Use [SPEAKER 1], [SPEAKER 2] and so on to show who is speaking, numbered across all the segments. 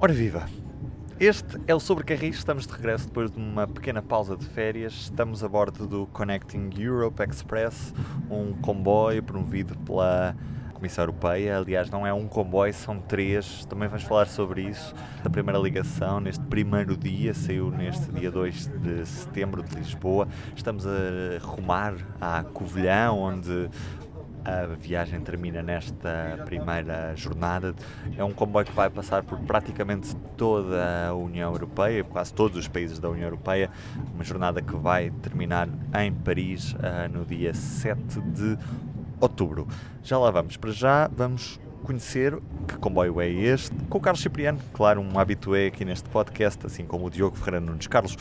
[SPEAKER 1] Ora viva! Este é o Sobrecarris, estamos de regresso depois de uma pequena pausa de férias. Estamos a bordo do Connecting Europe Express, um comboio promovido pela Comissão Europeia. Aliás, não é um comboio, são três. Também vamos falar sobre isso. A primeira ligação, neste primeiro dia, saiu neste dia 2 de setembro de Lisboa. Estamos a rumar à Covilhã, onde a viagem termina nesta primeira jornada. É um comboio que vai passar por praticamente toda a União Europeia, quase todos os países da União Europeia. Uma jornada que vai terminar em Paris uh, no dia 7 de outubro. Já lá vamos. Para já, vamos conhecer que comboio é este, com o Carlos Cipriano, claro, um habitué aqui neste podcast, assim como o Diogo Ferreira Nunes. Carlos,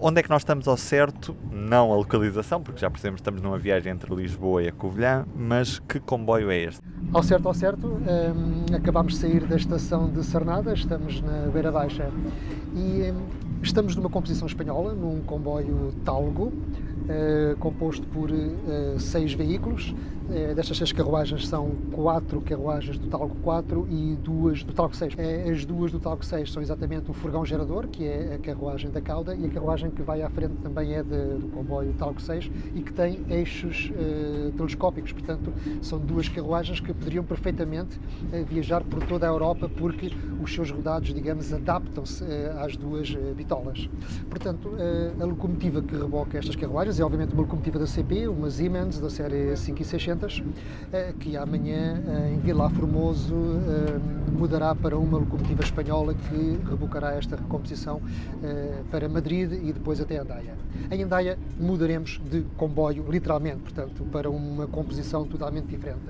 [SPEAKER 1] onde é que nós estamos ao certo? Não a localização, porque já percebemos que estamos numa viagem entre Lisboa e a Covilhã, mas que comboio é este?
[SPEAKER 2] Ao certo, ao certo, um, acabamos de sair da estação de Sarnada, estamos na Beira Baixa e um, estamos numa composição espanhola, num comboio Talgo, uh, composto por uh, seis veículos, é, destas seis carruagens são quatro carruagens do Talco 4 e duas do Talco 6. É, as duas do Talco 6 são exatamente o furgão gerador, que é a carruagem da cauda, e a carruagem que vai à frente também é de, do comboio Talco 6 e que tem eixos uh, telescópicos. Portanto, são duas carruagens que poderiam perfeitamente uh, viajar por toda a Europa porque os seus rodados, digamos, adaptam-se uh, às duas bitolas. Portanto, a locomotiva que reboca estas carruagens é obviamente uma locomotiva da CP, uma Siemens da série 5 600 eh, que amanhã eh, em Vila Formoso eh, mudará para uma locomotiva espanhola que rebocará esta recomposição para Madrid e depois até Andaia. Em Andaia mudaremos de comboio, literalmente, portanto, para uma composição totalmente diferente.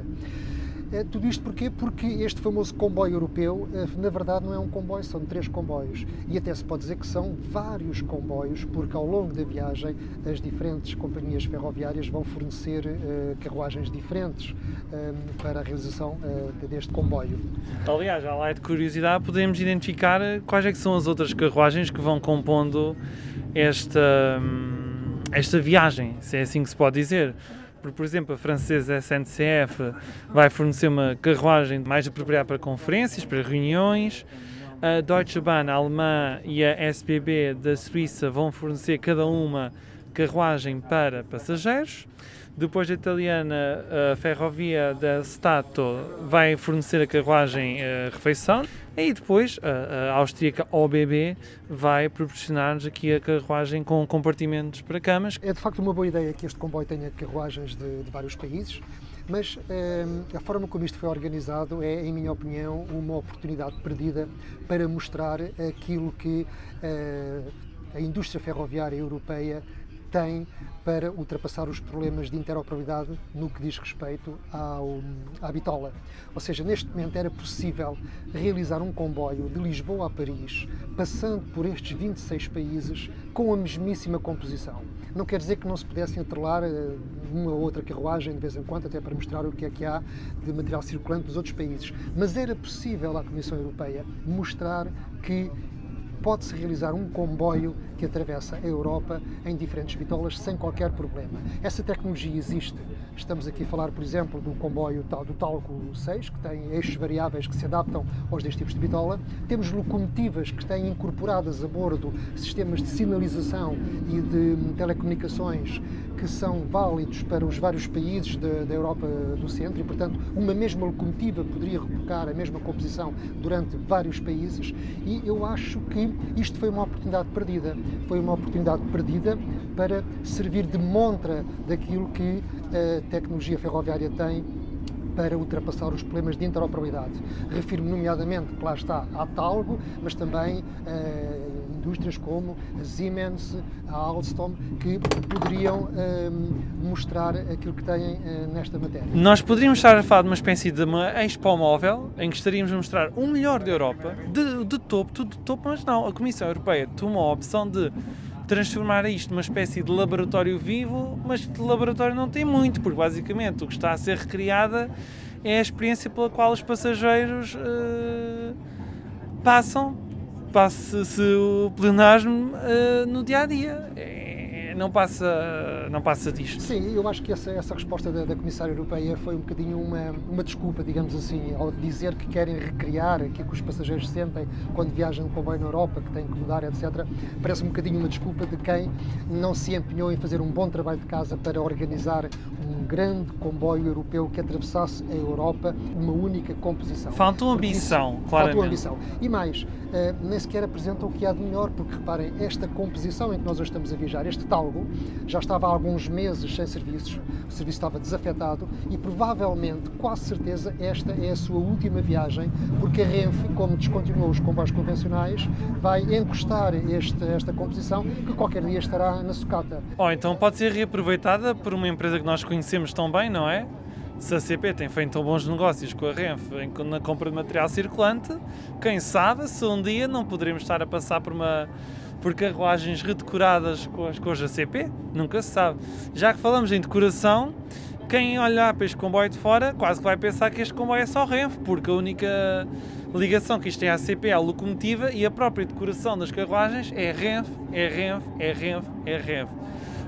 [SPEAKER 2] É, tudo isto porquê? Porque este famoso comboio europeu, eh, na verdade, não é um comboio, são três comboios. E até se pode dizer que são vários comboios, porque ao longo da viagem as diferentes companhias ferroviárias vão fornecer uh, carruagens diferentes uh, para a realização uh, deste comboio.
[SPEAKER 3] Aliás, já lá é de curiosidade, podemos identificar quais é são as outras carruagens que vão compondo esta, hum, esta viagem, se é assim que se pode dizer. Porque, por exemplo, a francesa SNCF vai fornecer uma carruagem mais apropriada para conferências, para reuniões. A Deutsche Bahn a alemã e a SBB da Suíça vão fornecer cada uma carruagem para passageiros. Depois a italiana, a ferrovia da Stato vai fornecer a carruagem a eh, refeição. E depois a, a austríaca OBB vai proporcionar-nos aqui a carruagem com compartimentos para camas.
[SPEAKER 2] É de facto uma boa ideia que este comboio tenha carruagens de, de vários países, mas eh, a forma como isto foi organizado é, em minha opinião, uma oportunidade perdida para mostrar aquilo que eh, a indústria ferroviária europeia tem para ultrapassar os problemas de interoperabilidade no que diz respeito ao, à bitola. Ou seja, neste momento era possível realizar um comboio de Lisboa a Paris, passando por estes 26 países, com a mesmíssima composição. Não quer dizer que não se pudessem atrelar eh, uma ou outra carruagem de vez em quando, até para mostrar o que é que há de material circulante dos outros países. Mas era possível à Comissão Europeia mostrar que pode-se realizar um comboio que atravessa a Europa em diferentes bitolas sem qualquer problema. Essa tecnologia existe. Estamos aqui a falar, por exemplo, do comboio do Talco 6, que tem eixos variáveis que se adaptam aos dois tipos de bitola. Temos locomotivas que têm incorporadas a bordo sistemas de sinalização e de telecomunicações que são válidos para os vários países da, Europa do Centro e, portanto, uma mesma locomotiva poderia rebocar a mesma composição durante vários países e eu acho que isto foi uma oportunidade perdida. Foi uma oportunidade perdida para servir de montra daquilo que a tecnologia ferroviária tem para ultrapassar os problemas de interoperabilidade. Refiro nomeadamente que lá está a Talgo, mas também uh, indústrias como a Siemens, a Alstom, que poderiam uh, mostrar aquilo que têm uh, nesta matéria.
[SPEAKER 3] Nós poderíamos estar a falar de uma espécie de uma expo móvel em que estaríamos a mostrar o melhor da Europa, de, de topo, tudo de topo, mas não. A Comissão Europeia tomou a opção de transformar isto numa espécie de laboratório vivo, mas de laboratório não tem muito, porque basicamente o que está a ser recriada é a experiência pela qual os passageiros uh, passam, passe-se o pleonasmo uh, no dia a dia. É, não passa, não passa disto.
[SPEAKER 2] Sim, eu acho que essa, essa resposta da, da Comissária Europeia foi um bocadinho uma, uma desculpa, digamos assim, ao dizer que querem recriar aquilo que os passageiros sentem quando viajam no comboio na Europa, que têm que mudar, etc. Parece um bocadinho uma desculpa de quem não se empenhou em fazer um bom trabalho de casa para organizar um grande comboio europeu que atravessasse a Europa, uma única composição.
[SPEAKER 3] Faltou ambição, claro.
[SPEAKER 2] Faltou ambição. E mais, uh, nem sequer apresentam o que há de melhor, porque reparem, esta composição em que nós hoje estamos a viajar, este talgo, já estava há alguns meses sem serviços, o serviço estava desafetado e provavelmente, quase certeza, esta é a sua última viagem, porque a Renfe, como descontinuou os comboios convencionais, vai encostar este, esta composição que qualquer dia estará na sucata.
[SPEAKER 3] Oh, então pode ser reaproveitada por uma empresa que nós conhecemos tão bem, não é? se a CP tem feito tão bons negócios com a Renfe na compra de material circulante, quem sabe se um dia não poderemos estar a passar por uma por carruagens redecoradas com as cores da CP? Nunca se sabe. Já que falamos em decoração, quem olhar para este comboio de fora quase que vai pensar que este comboio é só Renfe, porque a única ligação que isto tem à CP é a locomotiva e a própria decoração das carruagens é Renfe, é Renfe, é Renfe, é Renfe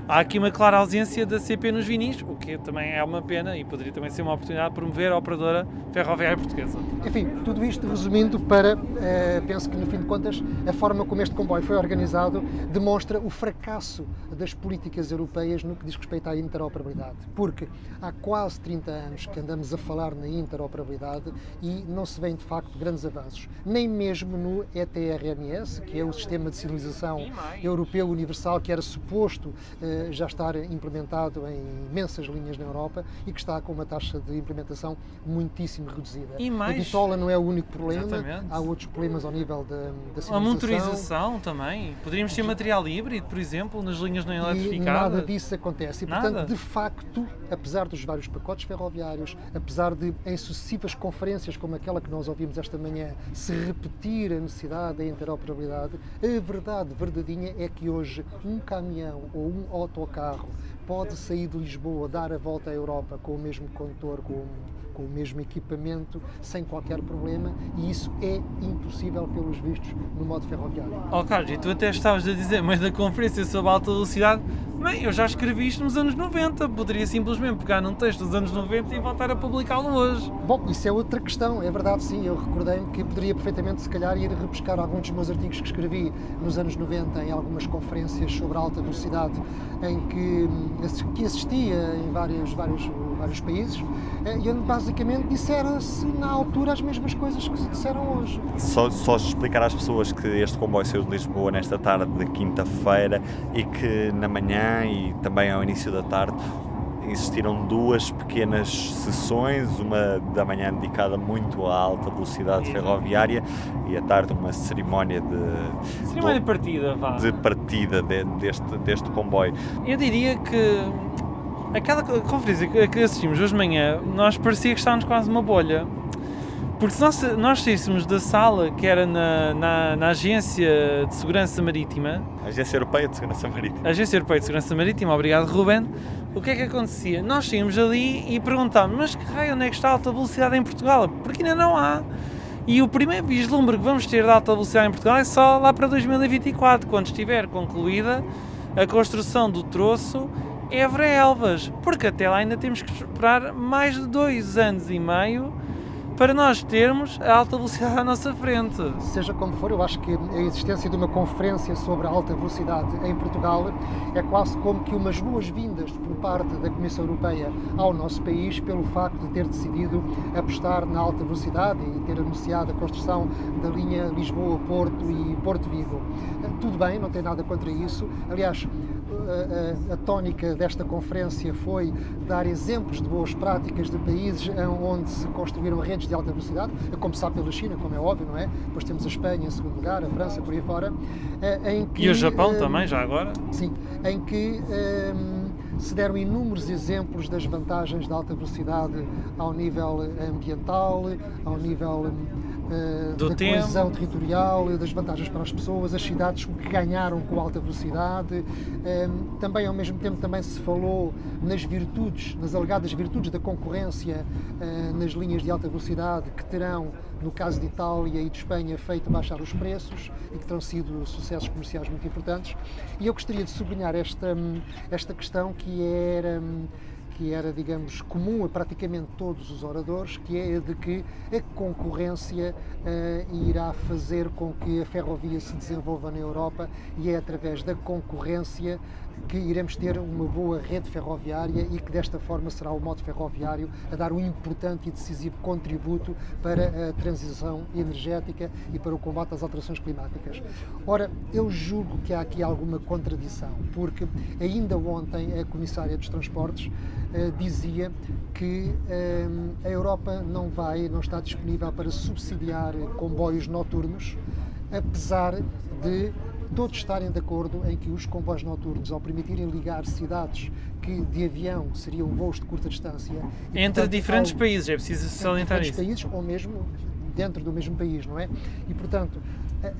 [SPEAKER 3] há aqui uma clara ausência da CP nos vinis, o que também é uma pena e poderia também ser uma oportunidade de promover a operadora ferroviária portuguesa.
[SPEAKER 2] Enfim, tudo isto resumindo para, eh, penso que no fim de contas, a forma como este comboio foi organizado demonstra o fracasso das políticas europeias no que diz respeito à interoperabilidade. Porque há quase 30 anos que andamos a falar na interoperabilidade e não se vêem de facto grandes avanços. Nem mesmo no ETRMS, que é o Sistema de Sinalização Europeu Universal, que era suposto eh, já estar implementado em imensas linhas na Europa e que está com uma taxa de implementação muitíssimo reduzida.
[SPEAKER 3] E mais...
[SPEAKER 2] A bitola não é o único problema, Exatamente. há outros problemas ao nível da, da
[SPEAKER 3] A motorização também. Poderíamos ter material híbrido, por exemplo, nas linhas não eletrificadas.
[SPEAKER 2] E nada disso acontece. E, portanto, nada. de facto, apesar dos vários pacotes ferroviários, apesar de em sucessivas conferências como aquela que nós ouvimos esta manhã, se repetir a necessidade da interoperabilidade, a verdade verdadeinha é que hoje um caminhão ou um autocarro pode sair de Lisboa, dar a volta à Europa com o mesmo condutor, com com o mesmo equipamento, sem qualquer problema, e isso é impossível pelos vistos no modo ferroviário.
[SPEAKER 3] Oh Carlos, e tu até estavas a dizer, mas da conferência sobre alta velocidade, bem, eu já escrevi isto nos anos 90, poderia simplesmente pegar num texto dos anos 90 e voltar a publicá-lo hoje.
[SPEAKER 2] Bom, isso é outra questão, é verdade sim, eu recordei-me que poderia perfeitamente se calhar ir repescar alguns dos meus artigos que escrevi nos anos 90 em algumas conferências sobre alta velocidade em que, que assistia em vários, vários, vários países eh, e onde basicamente disseram-se na altura as mesmas coisas que se disseram hoje.
[SPEAKER 1] Só, só explicar às pessoas que este comboio saiu de Lisboa nesta tarde de quinta-feira e que na manhã e também ao início da tarde existiram duas pequenas sessões, uma da manhã dedicada muito à alta velocidade ferroviária e à tarde uma cerimónia de
[SPEAKER 3] cerimónia de partida, vá.
[SPEAKER 1] de partida de, deste, deste comboio.
[SPEAKER 3] Eu diria que aquela conferência que assistimos hoje de manhã, nós parecia que estávamos quase numa bolha. Porque se nós, nós saíssemos da sala que era na, na, na, Agência de Segurança Marítima.
[SPEAKER 1] Agência Europeia de Segurança Marítima.
[SPEAKER 3] Agência Europeia de Segurança Marítima, obrigado Ruben. O que é que acontecia? Nós saímos ali e perguntávamos, mas que raio onde é que está a alta velocidade em Portugal? Porque ainda não há. E o primeiro vislumbre que vamos ter de alta velocidade em Portugal é só lá para 2024, quando estiver concluída a construção do troço Évora-Elvas, porque até lá ainda temos que esperar mais de dois anos e meio para nós termos a alta velocidade à nossa frente.
[SPEAKER 2] Seja como for, eu acho que a existência de uma conferência sobre a alta velocidade em Portugal é quase como que umas boas-vindas por parte da Comissão Europeia ao nosso país pelo facto de ter decidido apostar na alta velocidade e ter anunciado a construção da linha Lisboa-Porto e Porto-Vigo. Tudo bem, não tem nada contra isso. Aliás, a, a, tónica desta conferência foi dar exemplos de boas práticas de países onde se construíram redes de alta velocidade, a começar pela China, como é óbvio, não é? Depois temos a Espanha em segundo lugar, a França por aí fora.
[SPEAKER 3] Eh, que, e o Japão eh, também, já agora?
[SPEAKER 2] Sim, em que eh, se deram inúmeros exemplos das vantagens da alta velocidade ao nível ambiental, ao nível
[SPEAKER 3] Do
[SPEAKER 2] da
[SPEAKER 3] tempo.
[SPEAKER 2] coesão territorial, das vantagens para as pessoas, as cidades que ganharam com alta velocidade. Um, também, ao mesmo tempo, também se falou nas virtudes, nas alegadas virtudes da concorrência nas linhas de alta velocidade que terão, no caso de Itália e de Espanha, feito baixar os preços e que terão sido sucessos comerciais muito importantes. E eu gostaria de sublinhar esta, esta questão que era que era, digamos, comum a praticamente todos os oradores, que é a de que a concorrência uh, irá fazer com que a ferrovia se desenvolva na Europa e é através da concorrência que iremos ter uma boa rede ferroviária e que desta forma será o modo ferroviário a dar um importante e decisivo contributo para a transição energética e para o combate às alterações climáticas. Ora, eu julgo que há aqui alguma contradição, porque ainda ontem a Comissária dos Transportes uh, dizia que uh, a Europa não vai, não está disponível para subsidiar comboios noturnos, apesar de todos estarem de acordo em que os comboios noturnos, ao permitirem ligar cidades que de avião seriam voos de curta distância...
[SPEAKER 3] Entre portanto, diferentes ao, países, é preciso salientar
[SPEAKER 2] isso. países ou mesmo dentro do mesmo país, não é? E, portanto,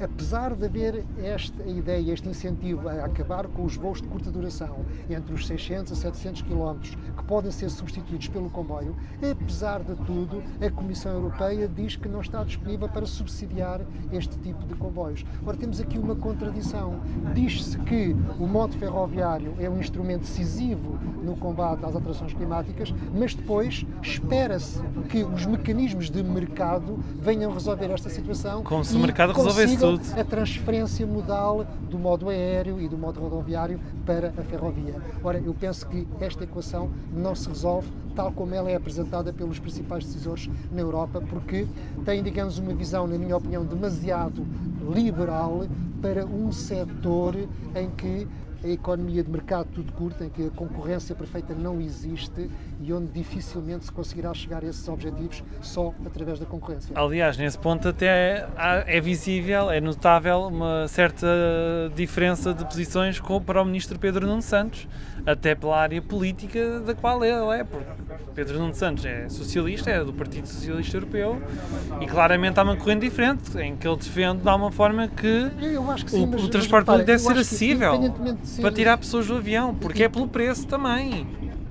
[SPEAKER 2] apesar de haver esta ideia, este incentivo a acabar com os voos de curta duração entre os 600 a 700 km, que podem ser substituídos pelo comboio, apesar de tudo, a Comissão Europeia diz que não está disponível para subsidiar este tipo de comboios. Ora, temos aqui uma contradição. Diz-se que o modo ferroviário é um instrumento decisivo no combate às alterações climáticas, mas depois espera-se que os mecanismos de mercado venham resolver esta situação.
[SPEAKER 3] Como se o mercado resolvesse tudo.
[SPEAKER 2] a transferência modal do modo aéreo e do modo rodoviário para a ferrovia. Ora, eu penso que esta equação não se resolve tal como ela é apresentada pelos principais decisores na Europa, porque tem, digamos, uma visão, na minha opinião, demasiado liberal para um setor em que a economia de mercado tudo curto, em que a concorrência perfeita não existe e onde dificilmente se conseguirá chegar a esses objetivos só através da concorrência.
[SPEAKER 3] Aliás, nesse ponto até é visível, é notável uma certa diferença de posições para o ministro Pedro Nuno Santos, até pela área política da qual ele é, porque Pedro Nuno Santos é socialista, é do Partido Socialista Europeu e claramente há uma corrente diferente em que ele defende de alguma forma que, que sim, o, mas, o, transporte público deve ser acessível para tirar pessoas do avião, porque é pelo preço também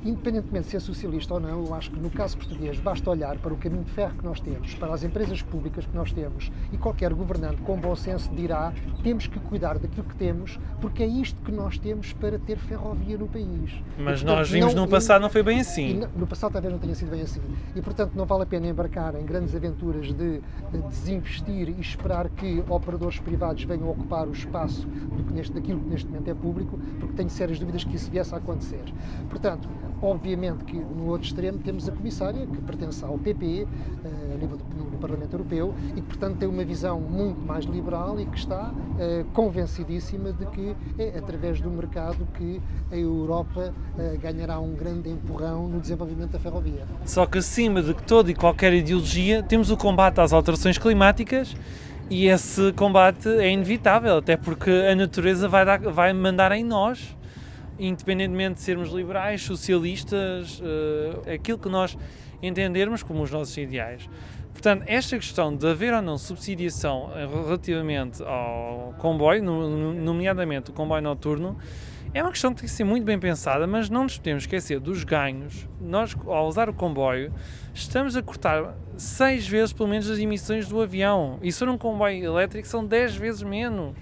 [SPEAKER 2] independentemente de ser socialista ou não, eu acho que no caso português basta olhar para o caminho de ferro que nós temos, para as empresas públicas que nós temos e qualquer governante com bom senso dirá temos que cuidar daquilo que temos porque é isto que nós temos para ter ferrovia no país.
[SPEAKER 3] Mas e, portanto, nós vimos não, no passado não foi bem assim.
[SPEAKER 2] No, no passado talvez não tenha sido bem assim. E portanto não vale a pena embarcar em grandes aventuras de, de desinvestir e esperar que operadores privados venham ocupar o espaço do que neste, daquilo que neste momento é público, porque tenho sérias dúvidas que isso viesse a acontecer. Portanto, Obviamente que no outro extremo temos a comissária, que pertence ao PPE, eh, a nível do, Parlamento Europeu, e que, portanto, tem uma visão muito mais liberal e que está uh, convencidíssima de que é através do mercado que a Europa uh, ganhará um grande empurrão no desenvolvimento da ferrovia.
[SPEAKER 3] Só que acima de toda e qualquer ideologia, temos o combate às alterações climáticas e esse combate é inevitável, até porque a natureza vai, dar, vai mandar em nós independentemente de sermos liberais, socialistas, uh, aquilo que nós entendermos como os nossos ideais. Portanto, esta questão de haver ou não subsidiação eh, relativamente ao comboio, nomeadamente o comboio noturno, é uma questão que tem que ser muito bem pensada, mas não nos podemos esquecer dos ganhos. Nós, ao usar o comboio, estamos a cortar seis vezes pelo menos as emissões do avião. E se for um comboio elétrico, são 10 vezes menos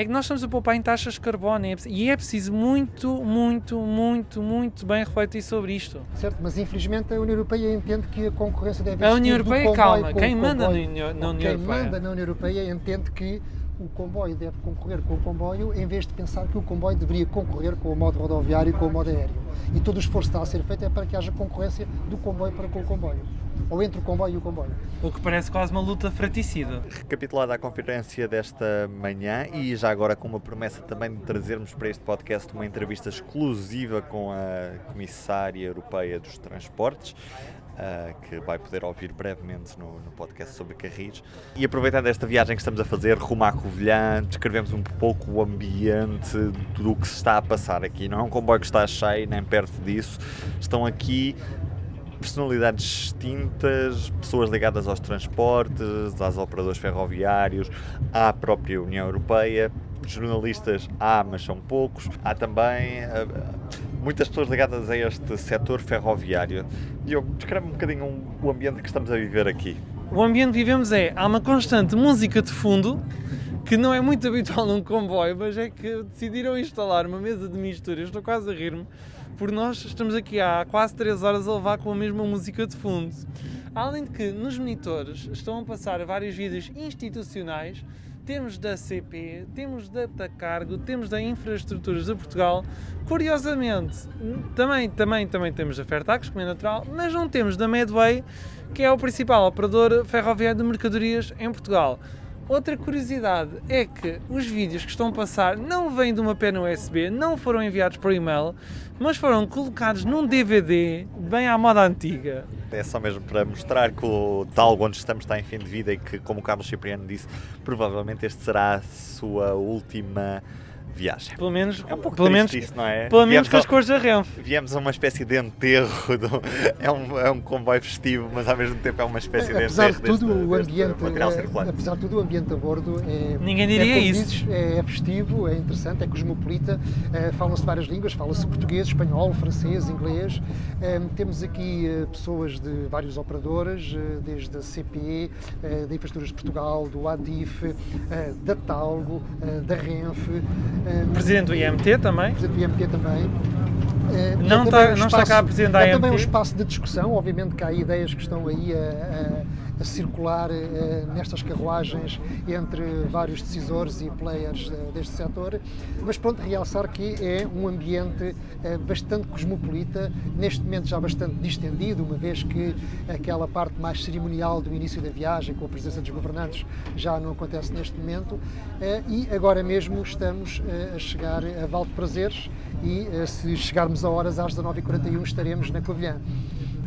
[SPEAKER 3] é que nós estamos a poupar em taxas de carbono é e é preciso muito, muito, muito, muito bem refletir sobre isto.
[SPEAKER 2] Certo, mas infelizmente a União Europeia entende que a concorrência deve
[SPEAKER 3] existir A União Europeia, calma, quem manda na União, na União
[SPEAKER 2] quem
[SPEAKER 3] Europeia?
[SPEAKER 2] Quem manda na União Europeia entende que o comboio deve concorrer com o comboio em vez de pensar que o comboio deveria concorrer com o modo rodoviário e com o modo aéreo. E todo o esforço que está a ser feito é para que haja concorrência do comboio para com o comboio ou entre o comboio e o comboio.
[SPEAKER 3] O que parece quase uma luta fraticida.
[SPEAKER 1] Recapitulada a conferência desta manhã e já agora com uma promessa também de trazermos para este podcast uma entrevista exclusiva com a Comissária Europeia dos Transportes. Uh, que vai poder ouvir brevemente no, no, podcast sobre Carris. E aproveitando esta viagem que estamos a fazer rumo à Covilhã, descrevemos um pouco o ambiente do que se está a passar aqui. Não é um comboio que está cheio, nem perto disso. Estão aqui personalidades distintas, pessoas ligadas aos transportes, aos operadores ferroviários, à própria União Europeia. Jornalistas há, mas são poucos. Há também uh, muitas pessoas ligadas a este setor ferroviário. Diogo, descreve um bocadinho o ambiente que estamos a viver aqui.
[SPEAKER 3] O ambiente que vivemos é, há uma constante música de fundo, que não é muito habitual num comboio, mas é que decidiram instalar uma mesa de mistura. Eu estou quase a rir-me, porque nós estamos aqui há quase 3 horas a levar com a mesma música de fundo. Além de que nos monitores estão a passar vários vídeos institucionais temos da CP, temos da Tacargo, temos da Infraestruturas de Portugal. Curiosamente, também, também, também temos da Fertax, como é natural, mas não temos da Medway, que é o principal operador ferroviário de mercadorias em Portugal. Outra curiosidade é que os vídeos que estão a passar não vêm de uma pena USB, não foram enviados por e-mail, mas foram colocados num DVD bem à moda antiga.
[SPEAKER 1] É só mesmo para mostrar que o tal onde estamos está em fim de vida e que, como o Carlos Cipriano disse, provavelmente este será a sua última viagem.
[SPEAKER 3] Pelo menos,
[SPEAKER 1] é um pouco
[SPEAKER 3] pelo menos,
[SPEAKER 1] isso, não é?
[SPEAKER 3] Pelo menos com as cores da Renfe.
[SPEAKER 1] Viemos a uma espécie de enterro, do, é, um, é um comboio festivo, mas ao mesmo tempo é uma espécie de
[SPEAKER 2] apesar
[SPEAKER 1] enterro.
[SPEAKER 2] De tudo,
[SPEAKER 1] deste,
[SPEAKER 2] o ambiente,
[SPEAKER 1] material
[SPEAKER 2] é, apesar de tudo, o ambiente a bordo é.
[SPEAKER 3] Ninguém diria
[SPEAKER 2] é,
[SPEAKER 3] isso.
[SPEAKER 2] Dizes, é festivo, é interessante, é cosmopolita, é, falam-se várias línguas, fala-se português, espanhol, francês, inglês. É, temos aqui é, pessoas de vários operadores, é, desde a CPE, é, da Infraestruturas de Portugal, do ADIF, da Talgo, da Renfe.
[SPEAKER 3] Presidente do IMT também.
[SPEAKER 2] Presidente do IMT também.
[SPEAKER 3] não, está, um espaço, não está cá a Presidente da
[SPEAKER 2] IMT.
[SPEAKER 3] É
[SPEAKER 2] também um espaço de discussão, obviamente que há ideias que estão aí a, a a circular uh, nestas carruagens entre vários decisores e players uh, deste setor, mas pronto, realçar que é um ambiente uh, bastante cosmopolita, neste momento já bastante distendido, uma vez que aquela parte mais cerimonial do início da viagem, com a presença dos governantes, já não acontece neste momento, e agora mesmo estamos a chegar a Val de Prazeres e se chegarmos a horas às 19h41 estaremos na Covilhã.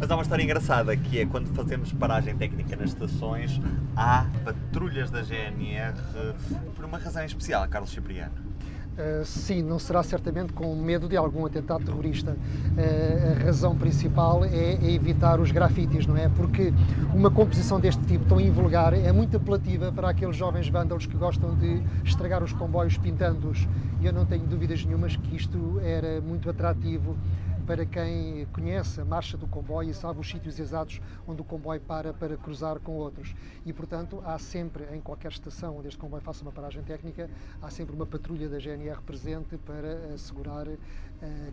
[SPEAKER 1] Mas há uma história engraçada que é quando fazemos paragem técnica nas estações, há patrulhas da GNR por uma razão especial, Carlos Cipriano.
[SPEAKER 2] Uh, sim, não será certamente com medo de algum atentado terrorista. Uh, a razão principal é, é, evitar os grafites, não é? Porque uma composição deste tipo, tão invulgar, é muito apelativa para aqueles jovens vândalos que gostam de estragar os comboios pintando-os. E eu não tenho dúvidas nenhumas que isto era muito atrativo para quem conhece a marcha do comboio e sabe os sítios exatos onde o comboio para para cruzar com outros. E, portanto, há sempre, em qualquer estação onde este comboio faça uma paragem técnica, há sempre uma patrulha da GNR presente para assegurar uh,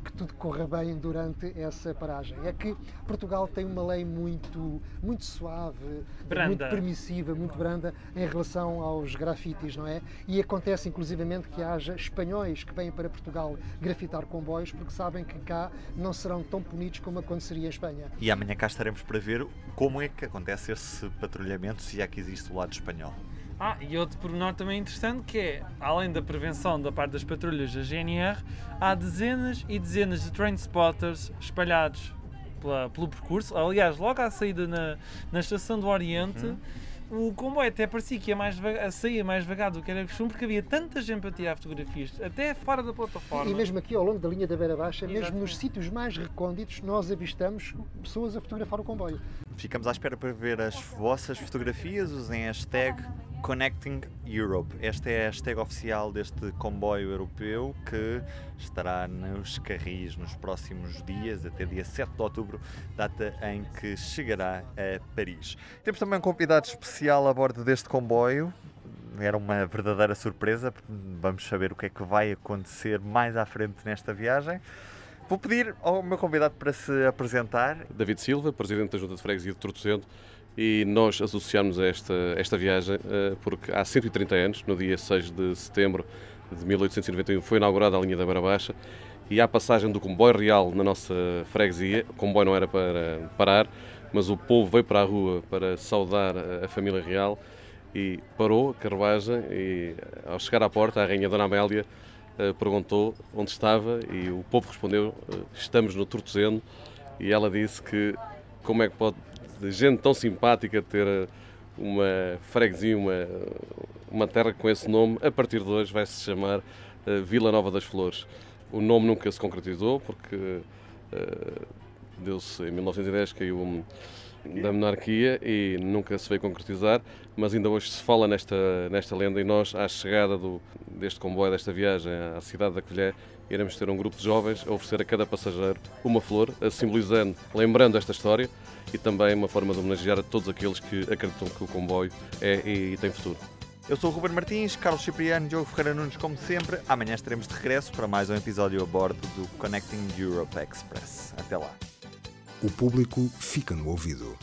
[SPEAKER 2] que tudo corra bem durante essa paragem. É que Portugal tem uma lei muito, muito suave,
[SPEAKER 3] branda.
[SPEAKER 2] muito permissiva, muito branda em relação aos grafites, não é? E acontece, inclusivamente, que haja espanhóis que vêm para Portugal grafitar comboios porque sabem que cá não serão tão punidos como aconteceria em Espanha.
[SPEAKER 1] E amanhã cá estaremos para ver como é que acontece esse patrulhamento, se é que existe o lado espanhol.
[SPEAKER 3] Ah, e outro pormenor também interessante que é, além da prevenção da parte das patrulhas da GNR, há dezenas e dezenas de train spotters espalhados pela, pelo percurso. Aliás, logo à saída na, na estação do Oriente, uhum o comboio até parecia que ia mais devagar, saía mais devagar do que era costume, porque havia tanta gente para tirar fotografias, até fora da plataforma.
[SPEAKER 2] E mesmo aqui ao longo da linha da Beira Baixa, Exatamente. mesmo nos sítios mais recônditos, nós avistamos pessoas a fotografar o comboio.
[SPEAKER 1] Ficamos à espera para ver as vossas fotografias, usem a hashtag Connecting Europe. Esta é a hashtag oficial deste comboio europeu que estará nos carris nos próximos dias, até dia 7 de outubro, data em que chegará a Paris. Temos também um convidado especial a bordo deste comboio. Era uma verdadeira surpresa, vamos saber o que é que vai acontecer mais à frente nesta viagem. Vou pedir ao meu convidado para se apresentar.
[SPEAKER 4] David Silva, Presidente da Junta de Freguesia de Tortocento, e nós associamos esta, esta viagem uh, porque há 130 anos, no dia 6 de setembro de 1891, foi inaugurada a linha da Beira Baixa e a passagem do comboio real na nossa freguesia. O comboio não era para parar, mas o povo veio para a rua para saudar a família real e parou a carruagem e ao chegar à porta a rainha Dona Amélia uh, perguntou onde estava e o povo respondeu uh, estamos no Tortozendo e ela disse que como é que pode de gente tão simpática ter eh, uma freguesia, uma, uma terra com esse nome, a partir de hoje vai se chamar uh, Vila Nova das Flores. O nome nunca se concretizou porque uh, deu-se em 1910, caiu da monarquia e nunca se veio concretizar, mas ainda hoje se fala nesta, nesta lenda e nós, à chegada do, deste comboio, desta viagem à cidade da Colher, iremos ter um grupo de jovens a oferecer a cada passageiro uma flor, simbolizando, lembrando esta história e também uma forma de homenagear a todos aqueles que acreditam que o comboio é e tem futuro.
[SPEAKER 1] Eu sou o Ruben Martins, Carlos Cipriano, Diogo Ferreira Nunes, como sempre. Amanhã estaremos de regresso para mais um episódio a bordo do Connecting Europe Express. Até lá.
[SPEAKER 5] O público fica no ouvido.